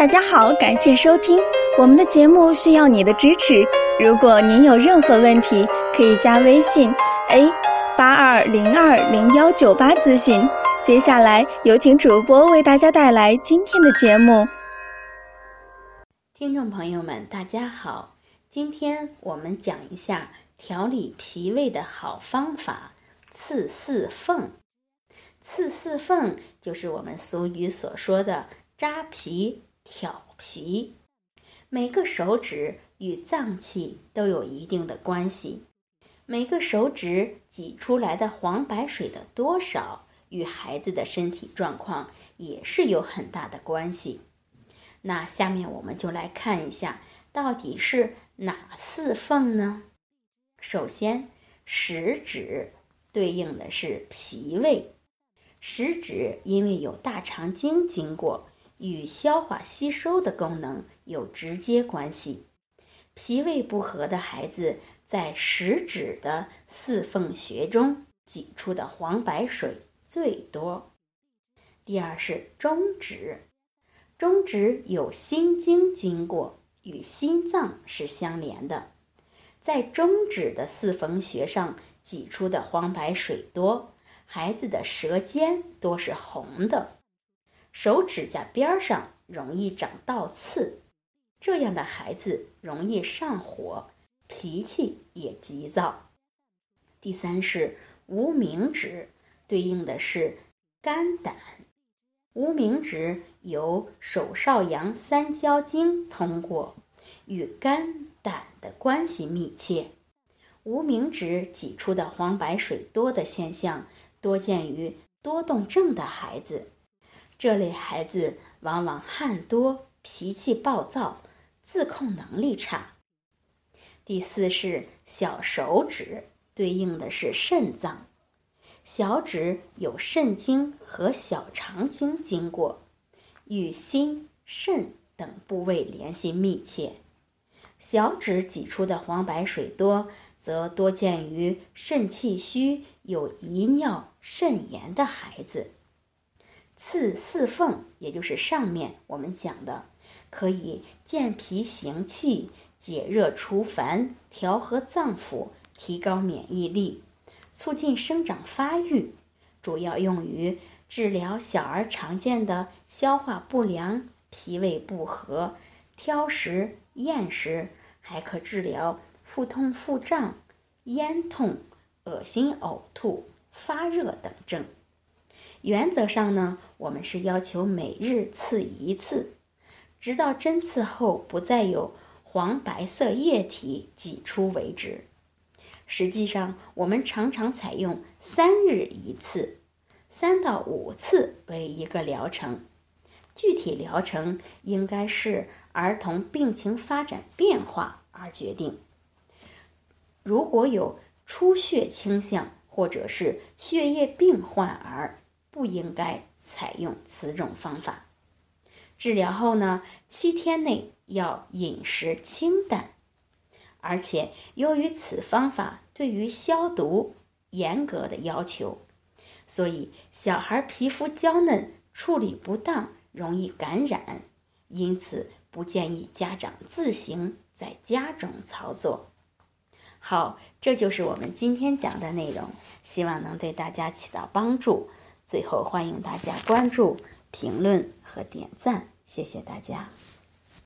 大家好，感谢收听我们的节目，需要你的支持。如果您有任何问题，可以加微信 a 八二零二零幺九八咨询。接下来有请主播为大家带来今天的节目。听众朋友们，大家好，今天我们讲一下调理脾胃的好方法——刺四缝。刺四缝就是我们俗语所说的扎脾。挑皮，每个手指与脏器都有一定的关系，每个手指挤出来的黄白水的多少与孩子的身体状况也是有很大的关系。那下面我们就来看一下，到底是哪四缝呢？首先，食指对应的是脾胃，食指因为有大肠经经过。与消化吸收的功能有直接关系。脾胃不和的孩子，在食指的四缝穴中挤出的黄白水最多。第二是中指，中指有心经经过，与心脏是相连的，在中指的四缝穴上挤出的黄白水多，孩子的舌尖多是红的。手指甲边上容易长倒刺，这样的孩子容易上火，脾气也急躁。第三是无名指，对应的是肝胆。无名指由手少阳三焦经通过，与肝胆的关系密切。无名指挤出的黄白水多的现象，多见于多动症的孩子。这类孩子往往汗多、脾气暴躁、自控能力差。第四是小手指，对应的是肾脏。小指有肾经和小肠经经过，与心、肾等部位联系密切。小指挤出的黄白水多，则多见于肾气虚、有遗尿、肾炎的孩子。刺四缝，也就是上面我们讲的，可以健脾行气、解热除烦、调和脏腑、提高免疫力、促进生长发育，主要用于治疗小儿常见的消化不良、脾胃不和、挑食、厌食，还可治疗腹痛、腹胀、咽痛、恶心、呕吐、发热等症。原则上呢，我们是要求每日刺一次，直到针刺后不再有黄白色液体挤出为止。实际上，我们常常采用三日一次，三到五次为一个疗程。具体疗程应该是儿童病情发展变化而决定。如果有出血倾向或者是血液病患儿。不应该采用此种方法。治疗后呢，七天内要饮食清淡，而且由于此方法对于消毒严格的要求，所以小孩皮肤娇嫩，处理不当容易感染，因此不建议家长自行在家中操作。好，这就是我们今天讲的内容，希望能对大家起到帮助。最后，欢迎大家关注、评论和点赞，谢谢大家。